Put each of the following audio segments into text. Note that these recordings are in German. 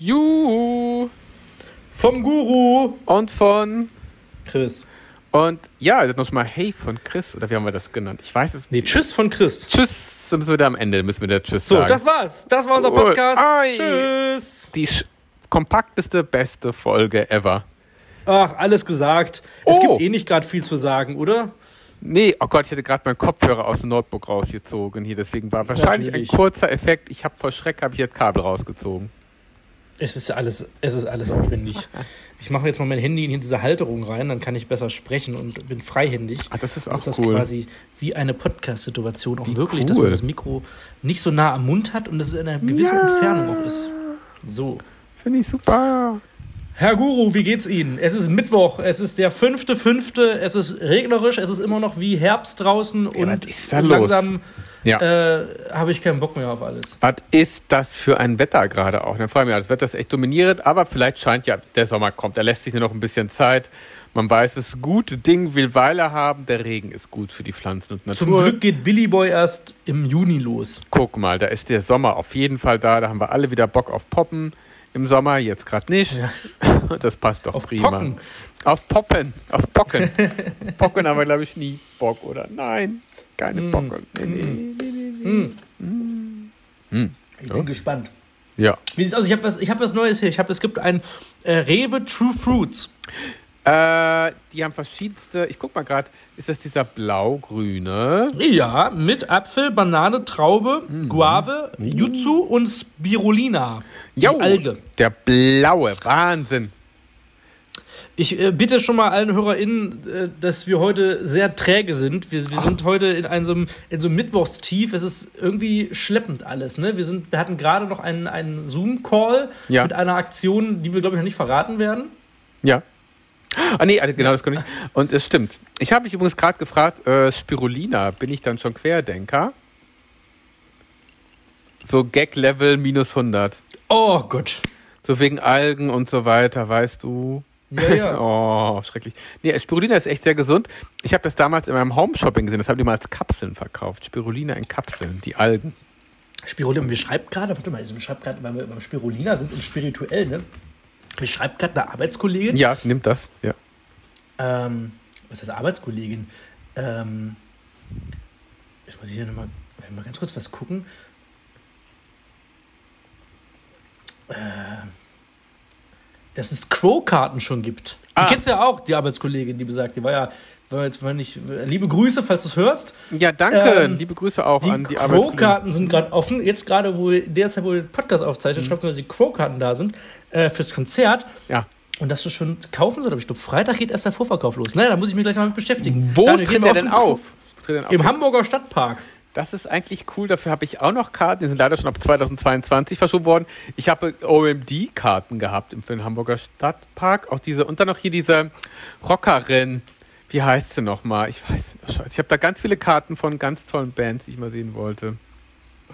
Juhu. Vom Guru. Und von Chris. Und ja, also noch mal Hey von Chris, oder wie haben wir das genannt? Ich weiß es Nee, Tschüss von Chris. Tschüss, sind wir wieder am Ende, müssen wir da Tschüss So, sagen. das war's. Das war unser. Podcast. Ai. Tschüss. die kompakteste, beste Folge ever. Ach, alles gesagt. Es Oh. gibt eh nicht gerade viel zu sagen, oder? Nee, oh Gott, ich hatte gerade meinen Kopfhörer aus dem Notebook rausgezogen hier, deswegen war wahrscheinlich Natürlich. ein kurzer Effekt. Ich habe vor Schreck habe ich jetzt Kabel rausgezogen. Es ist alles, es ist alles aufwendig. Ich mache jetzt mal mein Handy in diese Halterung rein, dann kann ich besser sprechen und bin freihändig. Ach, das ist auch Dann ist das cool. quasi wie eine Podcast-Situation auch Wie wirklich, dass man cool. das Mikro nicht so nah am Mund hat und dass es in einer gewissen Ja. Entfernung auch ist. So. Finde ich super. Herr Guru, wie geht's Ihnen? Es ist Mittwoch, es ist der fünfte, fünfte, es ist regnerisch, es ist immer noch wie Herbst draußen und ist da langsam Ja. äh, habe ich keinen Bock mehr auf alles. Was ist das für ein Wetter gerade auch? Dann frage ich mich, das Wetter ist echt dominierend, aber vielleicht scheint ja, der Sommer kommt, da lässt sich nur noch ein bisschen Zeit. Man weiß, es gute Ding will Weile haben, der Regen ist gut für die Pflanzen und Natur. Zum Glück geht Billy Boy erst im Juni los. Guck mal, da ist der Sommer auf jeden Fall da, da haben wir alle wieder Bock auf Poppen im Sommer, jetzt gerade nicht. Ja. Das passt doch Auf prima. Pocken. Auf Poppen, auf Pocken. Pocken haben wir, glaube ich, nie Bock, oder? Nein, keine Mm. Pocken. Nee, nee, nee, nee, nee. Hm. Hm. Ich Ja. bin gespannt. Ja. Wie sieht's aus? Ich habe was, ich hab was Neues hier. Ich habe, es gibt ein äh, Rewe True Fruits. Äh, die haben verschiedenste. Ich guck mal gerade, ist das dieser blau-grüne? Ja, mit Apfel, Banane, Traube, Guave, Yuzu und Spirulina. Die Jo, Alge. Der blaue, Wahnsinn. Ich äh, bitte schon mal allen HörerInnen, äh, dass wir heute sehr träge sind. Wir, wir sind heute in einem, so einem- in so einem Mittwochstief. Es ist irgendwie schleppend alles. Ne? Wir, sind, wir hatten gerade noch einen, einen Zoom-Call Ja. mit einer Aktion, die wir, glaube ich, noch nicht verraten werden. Ja. Ah, nee, also genau, das kann ich. Und es stimmt. Ich habe mich übrigens gerade gefragt, äh, Spirulina, bin ich dann schon Querdenker? So Gag-Level minus 100. Oh Gott. So wegen Algen und so weiter, weißt du? Ja, ja. Oh, schrecklich. Nee, Spirulina ist echt sehr gesund. Ich habe das damals in meinem Home-Shopping gesehen. Das haben die mal als Kapseln verkauft. Spirulina in Kapseln, die Algen. Spirulina, wir schreibt gerade, warte mal, wir schreibt gerade, weil wir beim Spirulina sind und spirituell, ne? Mir schreibt gerade eine Arbeitskollegin. Ja, nimmt das. Ja. Ähm, was ist Arbeitskollegin? Ähm, ich muss hier nochmal mal ganz kurz was gucken. Äh, dass es Crow-Karten schon gibt. Die Ah. kennst du ja auch, die Arbeitskollegin, die besagt, die war ja, war jetzt mal nicht, liebe Grüße, falls du es hörst. Ja, danke. Ähm, Liebe Grüße auch Die an die Arbeitskollegen. Crow-Karten sind gerade offen. Jetzt gerade, wo derzeit, wo wir den Podcast aufzeichnen, schreibt man, dass die Crow-Karten da sind äh, fürs Konzert. Ja. Und dass du schon kaufen sollst. Aber ich glaube, Freitag geht erst der Vorverkauf los. Naja, da muss ich mich gleich mal mit beschäftigen. Wo Daniel, tritt wir er auf denn den auf? Tritt Im? Hamburger Stadtpark. Das ist eigentlich cool. Dafür habe ich auch noch Karten. Die sind leider schon ab 2022 verschoben worden. Ich habe OMD-Karten gehabt im- den Hamburger Stadtpark. Auch diese, und dann noch hier diese Rockerin. Wie heißt sie nochmal? Ich weiß nicht. Scheiße. Ich habe da ganz viele Karten von ganz tollen Bands, die ich mal sehen wollte.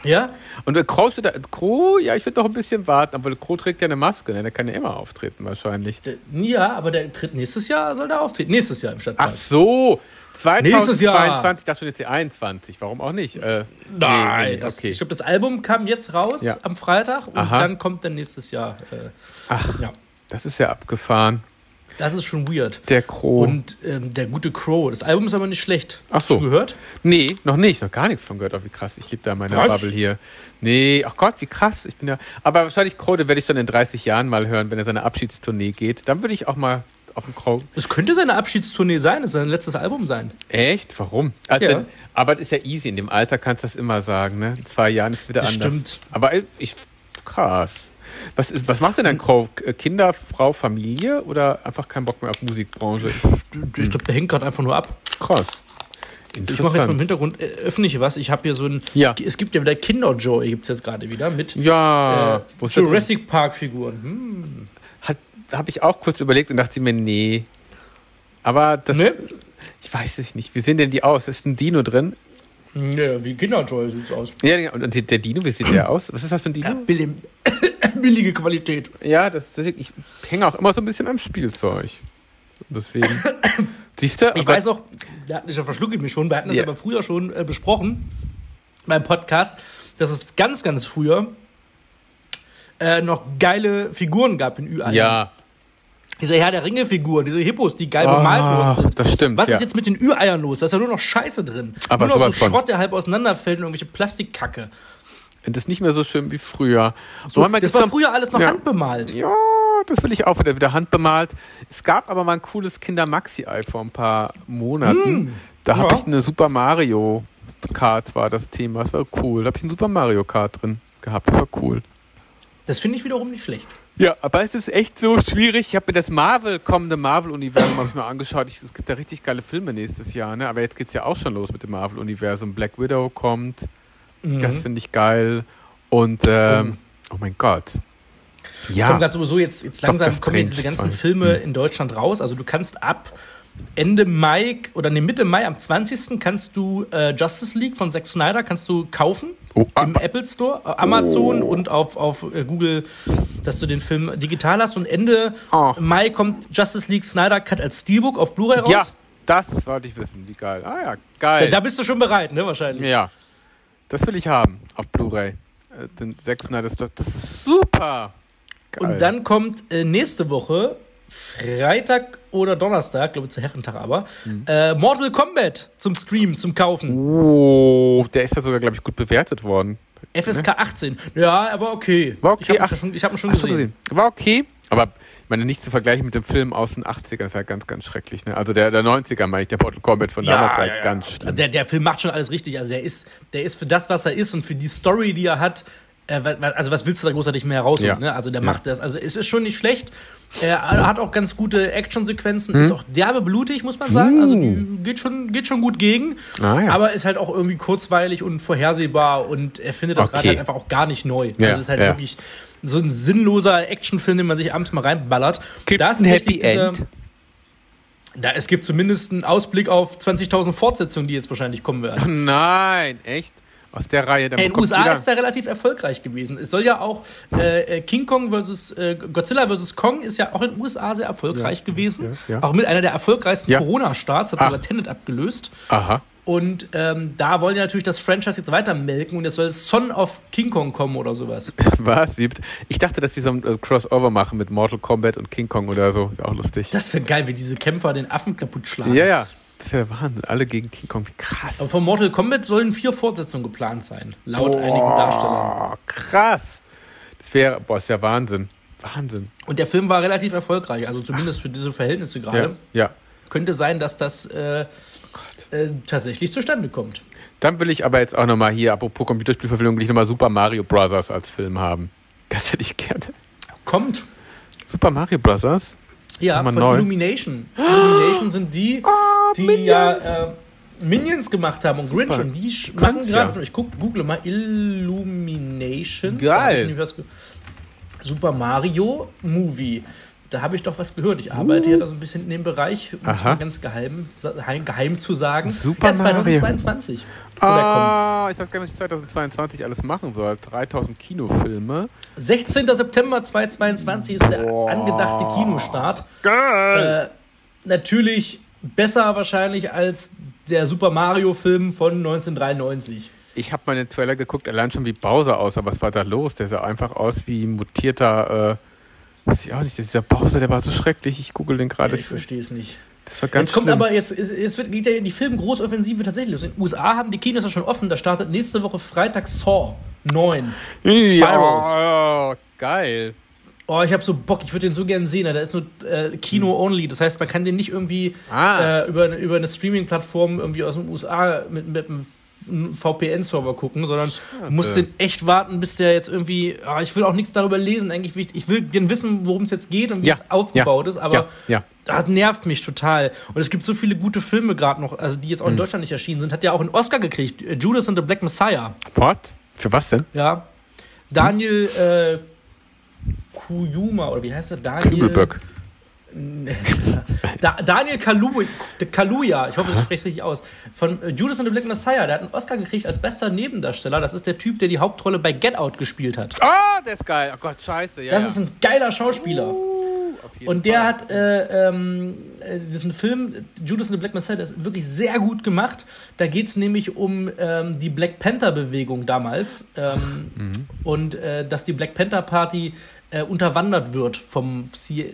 Ja? Und äh, Crow steht da. Crow, ja, ich würde noch ein bisschen warten. Aber Crow trägt ja eine Maske. Ne? Der kann ja immer auftreten, wahrscheinlich. Der, ja, aber der tritt nächstes Jahr, soll der auftreten. Nächstes Jahr im Stadtpark. Ach so. 2022, Nächstes Jahr. ich dachte schon jetzt die 21. Warum auch nicht? Äh, Nein, nee, nee, das, okay. ich glaube, das Album kam jetzt raus Ja. am Freitag und Aha. dann kommt dann nächstes Jahr. Äh, Ach, ja, das ist ja abgefahren. das ist schon weird. Der Crow. Und ähm, der gute Crow. Das Album ist aber nicht schlecht. Ach so. Schon gehört? Nee, noch nicht, noch gar nichts von gehört. Oh, wie krass, ich liebe da meine Was? Bubble hier. Nee, ach Gott, wie krass. Ich bin ja. Aber wahrscheinlich Crow, den werde ich dann in 30 Jahren mal hören, wenn er seine Abschiedstournee geht. Dann würde ich auch mal auf den Crow. Es könnte seine Abschiedstournee sein, es soll sein letztes Album sein. Echt? Warum? Also, Ja. denn- Aber das ist ja easy. In dem Alter kannst du das immer sagen, ne? In zwei Jahren ist wieder Das anders. stimmt. Aber ich. Krass. Was, ist, was macht denn ein Crow? Äh, Kinder, Frau, Familie oder einfach keinen Bock mehr auf Musikbranche? Ich, Ich glaube, der hängt gerade einfach nur ab. krass. Ich mache jetzt mal im. Hintergrund, äh, öffentliche was. Ich habe hier so ein. Ja. Es gibt ja wieder Kinderjoy, gibt es jetzt gerade wieder mit Ja. äh? Jurassic Park-Figuren. Hm. Habe ich auch kurz überlegt und dachte mir, nee. Aber das, Ne? ich weiß es nicht. Wie sehen denn die aus? Ist ein Dino drin? Ja, wie Kinderjoy sieht's aus. Ja, ja, und der Dino, wie sieht der aus? Was ist das für ein Ja, Dino? billig, billige Qualität. Ja, das, ich hänge auch immer so ein bisschen am Spielzeug. Deswegen. Siehst du? Ich weiß auch, da hatten, ich verschlucke ich mich schon, wir hatten das Ja. aber früher schon äh, besprochen beim Podcast, dass es ganz, ganz früher äh, noch geile Figuren gab in Ü-Eiern. Ja. Diese Herr der Ringe-Figuren, diese Hippos, die geil bemalt Ah, worden sind. das stimmt, Was ja. ist jetzt mit den Ü-Eiern los? Da ist ja nur noch Scheiße drin. Aber nur noch so von. Schrott, der halb auseinanderfällt und irgendwelche Plastikkacke. Das ist nicht mehr so schön wie früher. So, das war früher alles noch ja. handbemalt. Ja, das will ich auch wieder, wieder handbemalt. Es gab aber mal ein cooles Kinder-Maxi-Ei vor ein paar Monaten. da habe Hm. ja. ich eine Super Mario Kart war das Thema. Das war cool. Da habe ich einen Super Mario Kart drin gehabt. Das war cool. Das finde ich wiederum nicht schlecht. Ja, aber es ist echt so schwierig. Ich habe mir das Marvel, kommende Marvel-Universum mal angeschaut. Ich, es gibt ja richtig geile Filme nächstes Jahr, ne? Aber jetzt geht's ja auch schon los mit dem Marvel-Universum. Black Widow kommt. Mhm. Das finde ich geil. Und ähm, oh mein Gott. Es Ja. kommt gerade sowieso jetzt, jetzt langsam kommen diese ganzen 2. Filme in Deutschland raus. Also du kannst ab Ende Mai oder nee, Mitte Mai am 20. kannst du äh, Justice League von Zack Snyder kannst du kaufen Oh, im Apple Store, äh, Amazon und auf, auf äh, Google, dass du den Film digital hast. Und Ende Oh. Mai kommt Justice League Snyder Cut als Steelbook auf Blu-ray raus. Ja, das wollte ich wissen. Wie geil. Ah ja, Da, geil. da bist du schon bereit, ne, wahrscheinlich. ja, das will ich haben auf Blu-ray. Äh, Den Zack Snyder. Das ist super. Geil. Und dann kommt äh, nächste Woche, Freitag oder Donnerstag, glaube ich zu Herrentag aber, Mhm. äh, Mortal Kombat zum Stream, zum Kaufen. Oh, der ist ja sogar, glaube ich, gut bewertet worden. FSK 18. Ja, aber okay. War okay, Ich habe ihn schon, ich hab ihn schon gesehen. gesehen? War okay, aber ich meine, nicht zu vergleichen mit dem Film aus den 80ern, das war ganz, ganz schrecklich. Ne? Also der, der 90er, meine ich, der Mortal Kombat von damals war ganz schlimm. Der, der Film macht schon alles richtig. Also der ist, der ist für das, was er ist und für die Story, die er hat. Äh, also was willst du da großartig mehr rausholen? Ja. Ne? Also der Ja. macht das. Also es ist schon nicht schlecht. Er hat auch ganz gute Actionsequenzen. Hm. Ist auch derbe blutig, muss man sagen. Also die geht schon, geht schon gut gegen. Ah, ja. Aber ist halt auch irgendwie kurzweilig und vorhersehbar und er findet das Rad Okay. halt einfach auch gar nicht neu. Ja, also ist halt ja. wirklich so ein sinnloser Actionfilm, den man sich abends mal reinballert. Gibt's Da ist ein Happy dieser- End? da, es gibt zumindest einen Ausblick auf 20.000 Fortsetzungen, die jetzt wahrscheinlich kommen werden. Oh nein, echt? Aus der Reihe. Dann In den USA ist er relativ erfolgreich gewesen. Es soll ja auch äh, äh, King Kong versus äh, Godzilla versus Kong ist ja auch in den USA sehr erfolgreich Ja, gewesen. ja, ja. Auch mit einer der erfolgreichsten. Corona-Starts, hat Ach. sogar Tenet abgelöst. Aha. Und ähm, da wollen die natürlich das Franchise jetzt weiter melken und jetzt soll Son of King Kong kommen oder sowas. Was? Ich dachte, dass die so ein äh, Crossover machen mit Mortal Kombat und King Kong oder so. Wäre auch lustig. Das wäre geil, wie diese Kämpfer den Affen kaputt schlagen. ja, ja. Das wäre Wahnsinn. Alle gegen King Kong. Wie krass. Aber von Mortal Kombat sollen vier Fortsetzungen geplant sein, laut einigen Darstellern. Oh, krass. Das wäre, boah, ist ja Wahnsinn. Wahnsinn. Und der Film war relativ erfolgreich, also zumindest für diese Verhältnisse gerade. Ja, ja. Könnte sein, dass das äh, äh, tatsächlich zustande kommt. Dann will ich aber jetzt auch nochmal hier, apropos Computerspielverfilmung, will ich nochmal Super Mario Bros. als Film haben. Das hätte ich gerne. Kommt. Super Mario Bros. Ja, von neu. Illumination. Illumination sind die, die Minions. ja äh, Minions gemacht haben und Grinch. Super. Und die Du machen gerade, ja. ich guck, google mal, Illumination. Geil. Super Mario Movie. Da habe ich doch was gehört. Ich arbeite ja da so ein bisschen in dem Bereich, um es Uh. Mal ganz geheim, geheim, zu sagen. Super ja, 2022. soll der kommen. Ah, ich weiß gar nicht, was ich 2022 alles machen soll. 3000 Kinofilme. 16. September 2022 ist der Boah. angedachte Kinostart. Geil. Äh, natürlich besser wahrscheinlich als der Super Mario-Film von 1993. Ich habe mal den Trailer geguckt, allein schon wie Bowser aussah. Was war da los? Der sah einfach aus wie mutierter, äh, weiß ich auch nicht, dieser Bowser, der war so schrecklich. Ich google den gerade. ich verstehe es nicht. Das war ganz Jetzt kommt schlimm. aber, jetzt, jetzt wird, geht ja die Filmgroßoffensive tatsächlich los. In den USA haben die Kinos ja schon offen. Da startet nächste Woche Freitag Saw 9. Spiral. Ja, geil. Oh, ich habe so Bock, ich würde den so gern sehen. Da ist nur äh, Kino-only. Das heißt, man kann den nicht irgendwie Ah. äh, über, eine- über eine Streaming-Plattform irgendwie aus den USA mit, mit einem VPN-Server gucken, sondern muss den echt warten, bis der jetzt irgendwie. ah, ich will auch nichts darüber lesen, eigentlich. will Ich, ich will gerne wissen, worum es jetzt geht und wie Ja, es aufgebaut ja, ist, aber ja, das nervt mich total. Und es gibt so viele gute Filme gerade noch, also die jetzt Hm. auch in Deutschland nicht erschienen sind. Hat ja auch einen Oscar gekriegt. äh, Judas and the Black Messiah. What? Für was denn? Ja. Daniel äh, Kuyuma, oder wie heißt er? Daniel. Kübelböck. Da, Daniel Kalu Kaluja, ich hoffe, ich spreche es richtig aus, von äh, Judas and the Black Messiah. Der hat einen Oscar gekriegt als bester Nebendarsteller. Das ist der Typ, der die Hauptrolle bei Get Out gespielt hat. Ah, der ist geil. Oh Gott, scheiße. Ja, Das ja. ist ein geiler Schauspieler. Uh, Und der Fall. hat äh, ähm, äh, diesen Film, Judas and the Black Messiah, der ist wirklich sehr gut gemacht. Da geht es nämlich um ähm, die Black Panther-Bewegung damals. Ähm, Mhm. Und äh, dass die Black Panther Party äh, unterwandert wird vom C äh,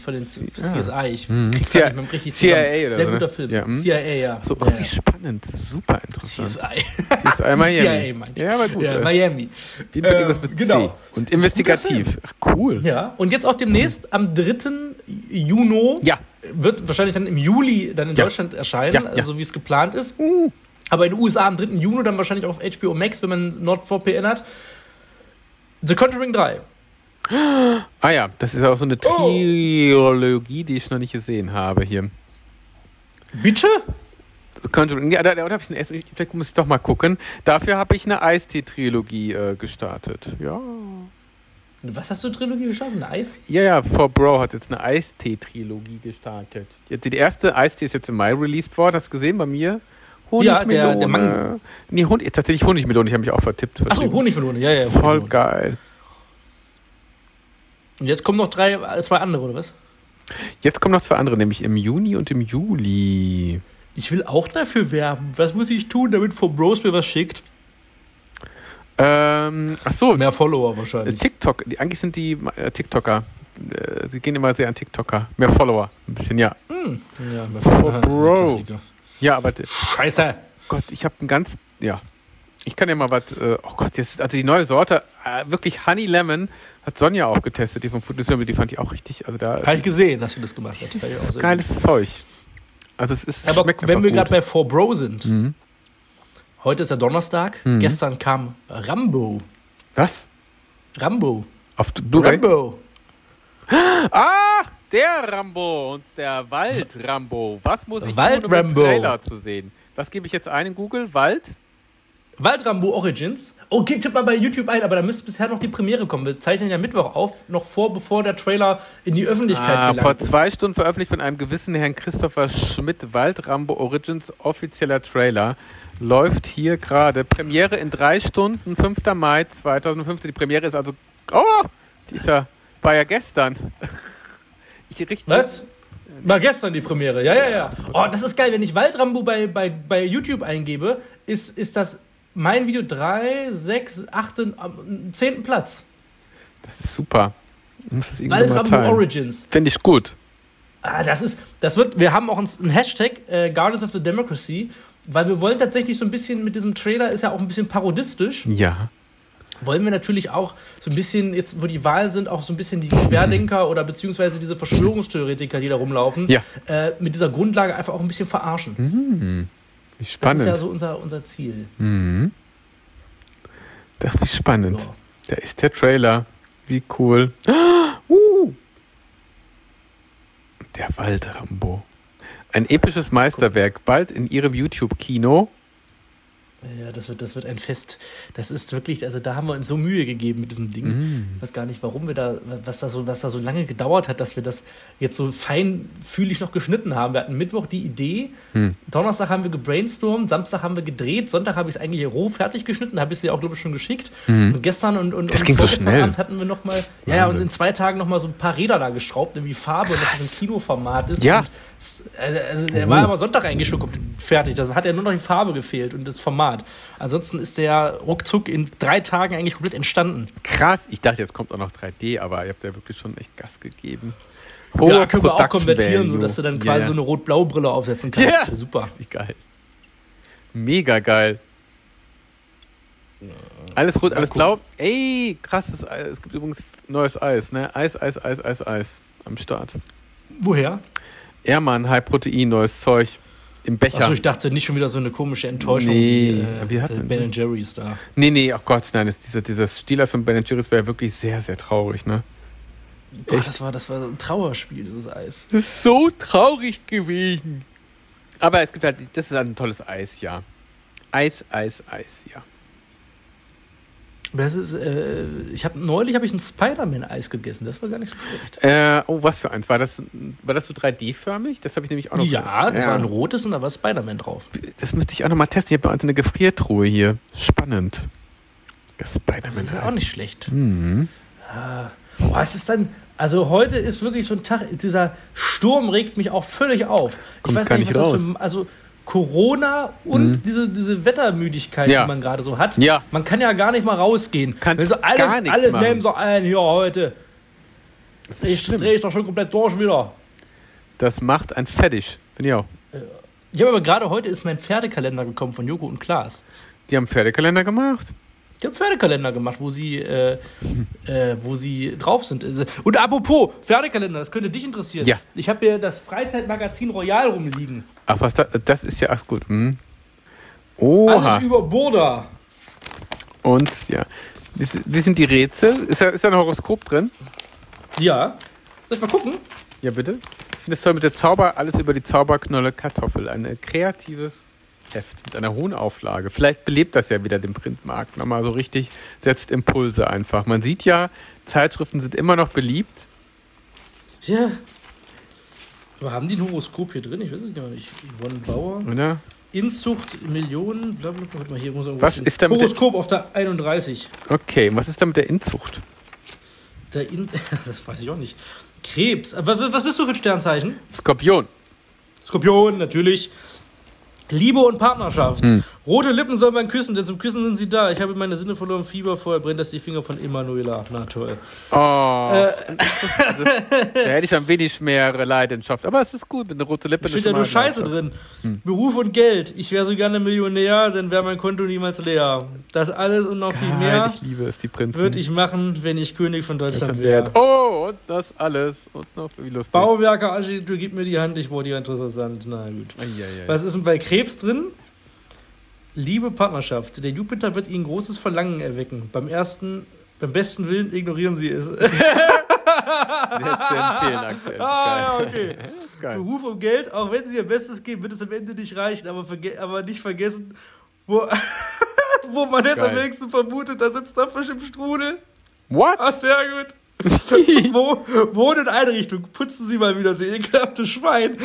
von den C CSI. Ich Mhm. krieg's CIA gar nicht mehr richtig CIA zusammen. oder Sehr so, ne? guter Film. Ja, hm. CIA, ja. So, ja, ach, wie spannend. Super interessant. CSI. CSI Miami. CIA, ich. Ja, aber gut. Ja, äh, Miami. Wie Ähm, irgendwas mit genau. C. Und investigativ. Ach, cool. Ja, und jetzt auch demnächst am 3. Juni Ja. wird wahrscheinlich dann im Juli dann in Ja. Deutschland erscheinen, Ja, ja. also wie es geplant ist. Uh. Aber in den USA am 3. Juni dann wahrscheinlich auf HBO Max, wenn man NordVPN hat. The Conjuring 3. Ah ja, das ist auch so eine Oh. Trilogie, die ich noch nicht gesehen habe hier. Bitte? Conjuring, ja, da, da habe ich ersten, vielleicht muss ich doch mal gucken. Dafür habe ich eine Eistee-Trilogie äh, gestartet. Ja. Was hast du Trilogie geschaut? Ein Eis? Ja, ja, For Bro hat jetzt eine Eistee-Trilogie gestartet. Jetzt, die erste Eistee ist jetzt im Mai released worden. Hast du gesehen bei mir? Ja, der- Honigmelone. der. Nee, Hon tatsächlich Honigmelone. Ich habe mich auch vertippt. Achso. Honigmelone. Ja, ja. Voll Honigmelone. geil. Und jetzt kommen noch drei, zwei andere, oder was? Jetzt kommen noch zwei andere, nämlich im Juni und im Juli. Ich will auch dafür werben. Was muss ich tun, damit For Bros mir was schickt? Ähm, ach so, Mehr Follower wahrscheinlich. TikTok. Die, eigentlich sind die äh, TikToker. Äh, die gehen immer sehr an TikToker. Mehr Follower. Ein bisschen, ja. Ja, mehr Bro. Klassiker. Ja, aber Scheiße. Gott, ich habe ein ganz, ja. Ich kann ja mal was, äh, oh Gott, jetzt, also die neue Sorte, äh, wirklich Honey Lemon, hat Sonja auch getestet, die vom Food die fand ich auch richtig, also da, Habe ich gesehen, dass du das gemacht hast. das ist geiles Zeug. Also es ist, gut. Aber wenn wir gerade bei For Bro sind, Mhm. heute ist ja Donnerstag, Mhm. gestern kam Rambo. Was? Rambo. Auf Blu-ray? Rambo. Ah, der Rambo und der Wald-Rambo. Was muss ich Wald tun, um den Rambo. Trailer zu sehen? Was gebe ich jetzt ein in Google? Wald? Waldrambo Origins. Okay, tipp mal bei YouTube ein, aber da müsste bisher noch die Premiere kommen. Wir zeichnen ja Mittwoch auf, noch vor, bevor der Trailer in die Öffentlichkeit Ah, gelangt vor zwei Stunden veröffentlicht von einem gewissen Herrn Christopher Schmidt, Wald Rambo Origins, offizieller Trailer. Läuft hier gerade. Premiere in drei Stunden, 5. Mai 2015. Die Premiere ist also. Oh! Die ist ja, war ja gestern. Ich richte. Was? War gestern die Premiere, ja, ja, ja. Oh, das ist geil. Wenn ich Waldrambo bei, bei, bei YouTube eingebe, ist, ist das mein Video 3, 6, 8, am 10. Platz. Das ist super. Ich muss das teilen. Origins. Finde ich gut. Ah, das ist, das wird, wir haben auch einen, Hashtag, äh, Guardians of the Democracy, weil wir wollen tatsächlich so ein bisschen mit diesem Trailer, ist ja auch ein bisschen parodistisch, Ja. wollen wir natürlich auch so ein bisschen, jetzt wo die Wahlen sind, auch so ein bisschen die Querdenker oder beziehungsweise diese Verschwörungstheoretiker, die da rumlaufen, Ja. äh, mit dieser Grundlage einfach auch ein bisschen verarschen. Hm. Wie Das spannend. ist ja so unser, unser Ziel. Mhm. Ach, wie spannend. Ja. Da ist der Trailer. Wie cool. Uh. Der Waldrambo. Ein episches Meisterwerk. Bald in Ihrem YouTube-Kino. Ja, das wird, das wird ein Fest. Das ist wirklich, also da haben wir uns so Mühe gegeben mit diesem Ding. Mhm. Ich weiß gar nicht, warum wir da, was da so, was da so lange gedauert hat, dass wir das jetzt so feinfühlig noch geschnitten haben. Wir hatten Mittwoch die Idee, Hm. Donnerstag haben wir gebrainstormt, Samstag haben wir gedreht, Sonntag habe ich es eigentlich roh fertig geschnitten, habe ich es dir auch, glaube ich, schon geschickt. Und gestern und, und. Das und ging so schnell. Abend hatten wir noch mal, ja, ja, und in zwei Tagen noch mal so ein paar Räder da geschraubt, irgendwie Farbe und dass es im Kinoformat ist. Ja. Und also, also der Oh. war aber Sonntag eigentlich schon komplett fertig. Da hat ja nur noch die Farbe gefehlt und das Format. Ansonsten ist der ruckzuck in drei Tagen eigentlich komplett entstanden. Krass. Ich dachte, jetzt kommt auch noch 3D, aber ihr habt ja wirklich schon echt Gas gegeben. ja, können wir auch konvertieren, Value. sodass du dann quasi ja. so eine rot-blaue Brille aufsetzen kannst. Ja. Super. Wie geil. Mega geil. Alles rot, alles blau. Ey, krasses Eis. Es gibt übrigens neues Eis, ne? Eis, Eis, Eis, Eis, Eis am Start. Woher? Ehrmann, High Protein, neues Zeug. Im Becher. Achso, ich dachte nicht schon wieder so eine komische Enttäuschung Nee, wie äh, äh, Ben? Jerry's da. nee, nee, ach Gott, nein, das, dieser, dieses Stielers von Ben Jerry's war ja wirklich sehr, sehr traurig, ne? Boah, das war, das war ein Trauerspiel, dieses Eis. Das ist so traurig gewesen. Aber es gibt halt, das ist halt ein tolles Eis, ja. Eis, Eis, Eis, ja. Ist, äh, ich habe neulich habe ich ein Spider-Man-Eis gegessen. Das war gar nicht so schlecht. Äh, oh, was für eins? War das, war das so 3D-förmig? Das habe ich nämlich auch noch. Ja, das war ein rotes und da war Spider-Man drauf. Das müsste ich auch noch mal testen. Ich habe bei uns eine Gefriertruhe hier. Spannend. Das Das ist ja auch Spider-Man. nicht schlecht. Mhm. Boah, es ist dann, Also heute ist wirklich so ein Tag, dieser Sturm regt mich auch völlig auf. Kommt gar nicht was raus. das für, also Corona und diese, diese Wettermüdigkeit, Ja. die man gerade so hat. Ja. Man kann ja gar nicht mal rausgehen. Kannst Wenn so alles, alles machen. nehmen so ein hier heute. Ich drehe ich doch schon komplett durch wieder. Das macht ein fertig. Finde ich auch. Ich habe aber gerade heute ist mein Pferdekalender gekommen von Joko und Klaas. Die haben Pferdekalender gemacht. Die haben Pferdekalender gemacht, wo sie, äh, äh, wo sie drauf sind. Und apropos Pferdekalender, das könnte dich interessieren. Ja. Ich habe hier das Freizeitmagazin Royal rumliegen. Ach, was da, das ist ja, ach gut. Hm. Oha. Alles über Burda. Und ja. Wie, sind die Rätsel? Ist da, ist da ein Horoskop drin? Ja. Soll ich mal gucken? Ja, bitte. Ich finde es toll mit der Zauber, alles über die Zauberknolle Kartoffel. Ein kreatives Heft mit einer hohen Auflage. Vielleicht belebt das ja wieder den Printmarkt nochmal so richtig, setzt Impulse einfach. Man sieht ja, Zeitschriften sind immer noch beliebt. Ja. Aber haben die ein Horoskop hier drin? Ich weiß es gar nicht. Yvonne Bauer. Oder? Inzucht, Millionen, bla bla bla. Warte mal, hier muss Was ist da mit der- Horoskop auf der 31. Okay, was ist da mit der Inzucht? Der In das weiß ich auch nicht. Krebs. Aber wa- was bist du für ein Sternzeichen? Skorpion. Skorpion, natürlich. Liebe und Partnerschaft. Hm. Rote Lippen soll man küssen, denn zum Küssen sind sie da. Ich habe meine Sinne verloren, Fieber, vorher brennt das die Finger von Emanuela. Na toll. Oh, Äh. das, da hätte ich ein wenig mehr Leidenschaft. Aber es ist gut, mit einer rote Lippe. Steht ist ja nur Scheiße drin. Beruf und Geld. Ich wäre so gerne Millionär, dann wäre mein Konto niemals leer. Das alles und noch viel Geil, mehr ich liebe es, die Prinzen. würde ich machen, wenn ich König von Deutschland wäre. Oh, und das alles. Und noch wie lustig. Bauwerker, Architektur, gib mir die Hand, ich bohre die interessant. Na gut. Eieiei. Was ist denn bei Krebs drin? Liebe Partnerschaft. Der Jupiter wird Ihnen großes Verlangen erwecken. Beim ersten, beim besten Willen ignorieren Sie es. Aktuell. Ah, ja, okay. geil. Beruf und Geld, auch wenn Sie Ihr Bestes geben, wird es am Ende nicht reichen, aber, aber nicht vergessen, wo, wo man es am wenigsten vermutet, da sitzt der Fisch im Strudel. What? Ah, sehr gut. wo, Wohneinrichtung, putzen Sie mal wieder, Sie ekelhafte Schwein.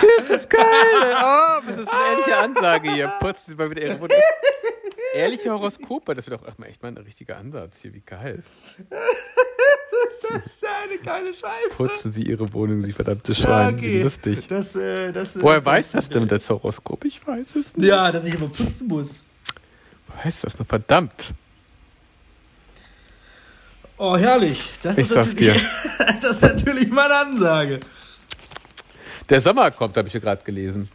Das ist geil. Oh, das ist eine ehrliche Ansage hier. Putzen Sie mal wieder Ihre Wohnung. Ehrliche Horoskope, das wäre doch echt mal ein richtiger Ansatz hier. Wie geil. Das ist eine geile Scheiße. Putzen Sie Ihre Wohnung, Sie verdammte Schwein. Wie okay. lustig. Das, äh, das, äh, Woher weiß das denn das Horoskop? Ich weiß es nicht. Ja, dass ich immer putzen muss. Woher heißt das noch? Verdammt. Oh, herrlich. Das Ich ist, natürlich, das ist natürlich mal eine Ansage. Der Sommer kommt, habe ich ja gerade gelesen.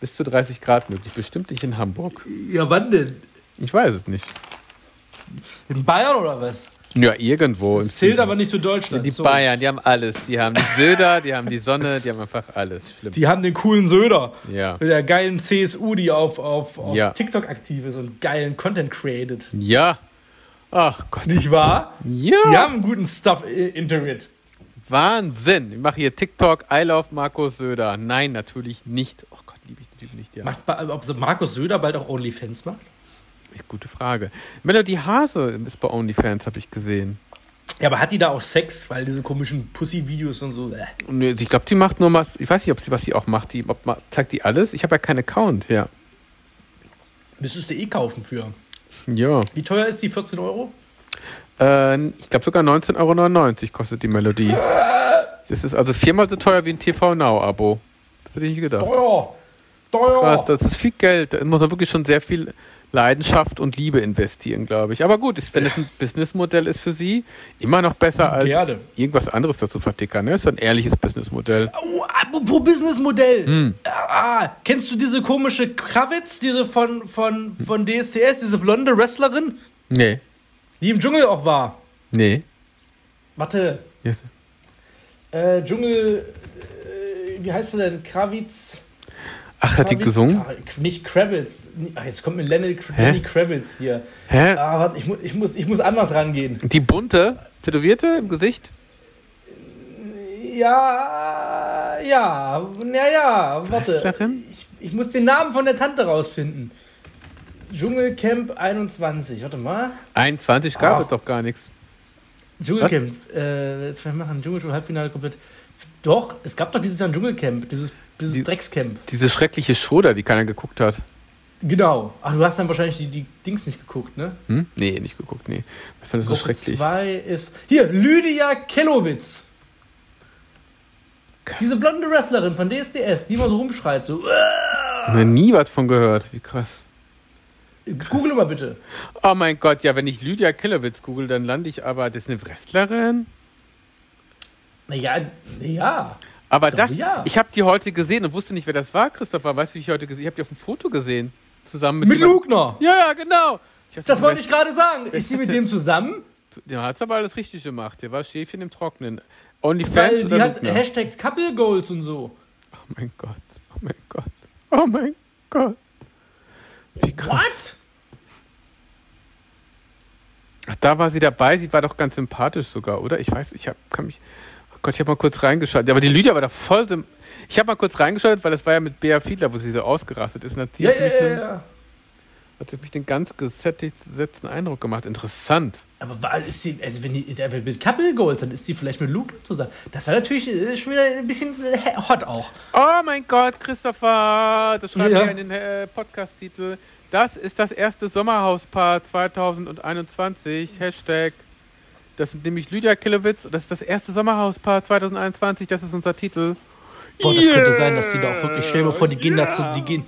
Bis zu 30 Grad möglich. Bestimmt nicht in Hamburg. Ja, wann denn? Ich weiß es nicht. In Bayern oder was? Ja, irgendwo. Das zählt aber nicht zu Deutschland. Die So. Bayern, die haben alles. Die haben die Söder, die haben die Sonne, die haben einfach alles. Schlimm. Die haben den coolen Söder. Ja. Mit der geilen CSU, die auf, auf, auf Ja. TikTok aktiv ist und geilen Content created. Ja. Ach Gott. Nicht wahr? Ja. Die haben guten Stuff i- Internet. Wahnsinn. Ich mache hier TikTok, I love Markus Söder. Nein, natürlich nicht. Oh Gott, liebe ich den Typen nicht. Ja. Macht, ob so Markus Söder bald auch OnlyFans macht? Gute Frage. Melody Hase ist bei OnlyFans, habe ich gesehen. Ja, aber hat die da auch Sex? Weil diese komischen Pussy-Videos und so. Äh. Und ich glaube, die macht nur was. Ich weiß nicht, ob sie was sie auch macht. Die, ob, zeigt die alles? Ich habe ja keinen Account. Ja. Müsstest du eh kaufen für. Ja. Wie teuer ist die? 14 Euro? Äh, ich glaube sogar 19,99 Euro kostet die Melodie. Das ist also viermal so teuer wie ein TV Now-Abo. Das hätte ich nicht gedacht. Teuer! Teuer! Krass, das ist viel Geld. Da muss man wirklich schon sehr viel Leidenschaft und Liebe investieren, glaube ich. Aber gut, ist, wenn es ein Businessmodell ist für sie, immer noch besser als Gerne. irgendwas anderes dazu vertickern. Ne? Ist so ein ehrliches Businessmodell. Oh, apropos Businessmodell. Hm. Ah, kennst du diese komische Kravitz, diese von, von, von DSTS, diese blonde Wrestlerin, Nee. Die im Dschungel auch war? Nee. Warte, Yes. äh, Dschungel, äh, wie heißt sie denn? Kravitz? Ach, hat die Kravitz? gesungen? Ah, nicht Kravitz. Ah, jetzt kommt mir Lenny? Lenny Kravitz hier. Hä? Ah, warte, ich, mu ich, muss, ich muss anders rangehen. Die bunte, tätowierte im Gesicht? Ja, ja, ja, ja, warte. Ich, ich muss den Namen von der Tante rausfinden. Dschungelcamp 21, warte mal. 21 gab Ach. es doch gar nichts. Dschungelcamp, äh, jetzt wir machen Dschungel Halbfinale komplett. Doch, es gab doch dieses Jahr ein Dschungelcamp, dieses, dieses Die- Dreckscamp. Diese schreckliche Show da, die keiner geguckt hat. Genau. Ach, du hast dann wahrscheinlich die, die Dings nicht geguckt, ne? Hm? Nee, nicht geguckt, nee. Ich fand das so schrecklich. 2 ist. Hier, Lydia Kellowitz. Diese blonde Wrestlerin von DSDS, die immer so rumschreit, so. Noch nie was von gehört. Wie krass. Google mal bitte. Oh mein Gott, ja, wenn ich Lydia Kellowitz google, dann lande ich aber, das ist eine Wrestlerin. Naja, ja. Aber das, ja. ich habe die heute gesehen und wusste nicht, wer das war, Christopher. Weißt du, wie ich heute gesehen Ich habe die auf dem Foto gesehen. Zusammen mit, Mit Lugner. Ja, ja, genau. Dachte, Das wollte ich gerade sagen. Ist sie mit dem zusammen? Der hat aber alles richtig gemacht. Der war Schäfchen im Trocknen. OnlyFans Weil die hat Lugner? Hashtags Couple Goals und so. Oh mein Gott. Oh mein Gott. Oh mein Gott. Wie krass. What? Ach, da war sie dabei. Sie war doch ganz sympathisch sogar, oder? Ich weiß, ich hab, kann mich. Oh Gott, ich habe mal kurz reingeschaut. Aber die Lydia war da voll. Ich habe mal kurz reingeschaut, weil das war ja mit Bea Fiedler, wo sie so ausgerastet ist. Und hat sie Ja, ja, ja, ja. Hat mich den ganz gesetzten Eindruck gemacht. Interessant. Aber war, ist sie, also wenn die mit Couple Goals, dann ist sie vielleicht mit Luke zusammen. Das war natürlich äh, schon wieder ein bisschen äh, hot auch. Oh mein Gott, Christopher, das schreibt Ja. ja in den äh, Podcast-Titel. Das ist das erste Sommerhauspaar 2021. Hashtag. Das sind nämlich Lydia Killowitz. Das ist das erste Sommerhauspaar 2021. Das ist unser Titel. Boah, das könnte sein, dass die da auch wirklich, stell dir mal vor, die gehen da, zu, die gehen,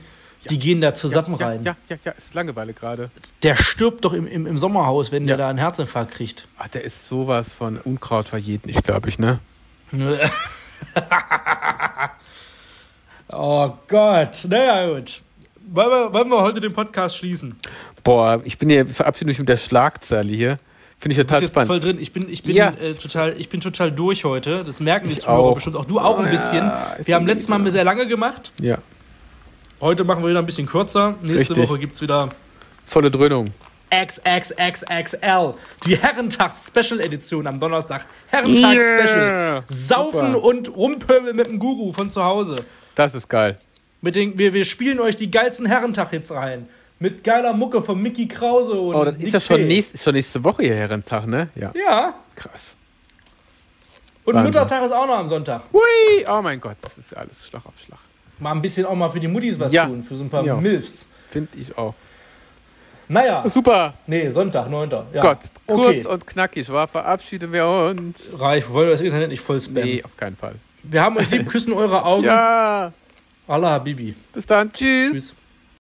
die gehen da zusammen ja, rein. Ja, ja, ja, ist Langeweile gerade. Der stirbt doch im, im, im Sommerhaus, wenn Ja. der da einen Herzinfarkt kriegt. Ach, der ist sowas von Unkraut verjäht nicht, glaube ich, ne? oh Gott, naja gut. Wollen wir, wollen wir heute den Podcast schließen? Boah, ich bin hier verabschiede mich mit der Schlagzeile hier. Finde ich Du bist total jetzt spannend. voll drin. Ich bin, ich bin, Ja. äh, total, ich bin total durch heute. Das merken die Zuhörer auch. bestimmt auch. Du auch ein Ja, bisschen. ich Wir haben letztes Mal sehr lange gemacht. Ja, Heute machen wir wieder ein bisschen kürzer. Nächste Richtig. Woche gibt es wieder volle Dröhnung. XXXXL. Die Herrentags-Special-Edition am Donnerstag. Herrentags-Special. Yeah. Saufen Super. und rumpöbeln mit dem Guru von zu Hause. Das ist geil. Mit den, wir, wir spielen euch die geilsten Herrentag-Hits rein. Mit geiler Mucke von Mickey Krause und Oh, das Nick ist ja schon, nächst, ist schon nächste Woche hier Herrentag, ne? Ja, Ja. krass. Und Wahnsinn. Muttertag ist auch noch am Sonntag. Hui! Oh mein Gott, das ist alles Schlag auf Schlag. Mal ein bisschen auch mal für die Muttis was Ja. tun. Für so ein paar Ja. Milfs. Finde ich auch. Naja. Super. Nee, Sonntag, 9. Ja. Gott, kurz Okay. und knackig, war verabschieden wir uns. Reich, wollen wir das Internet nicht voll spammen. Nee, auf keinen Fall. Wir haben euch lieb, küssen eure Augen. Ja, Allah Habibi. bis dann. Tschüss. Tschüss.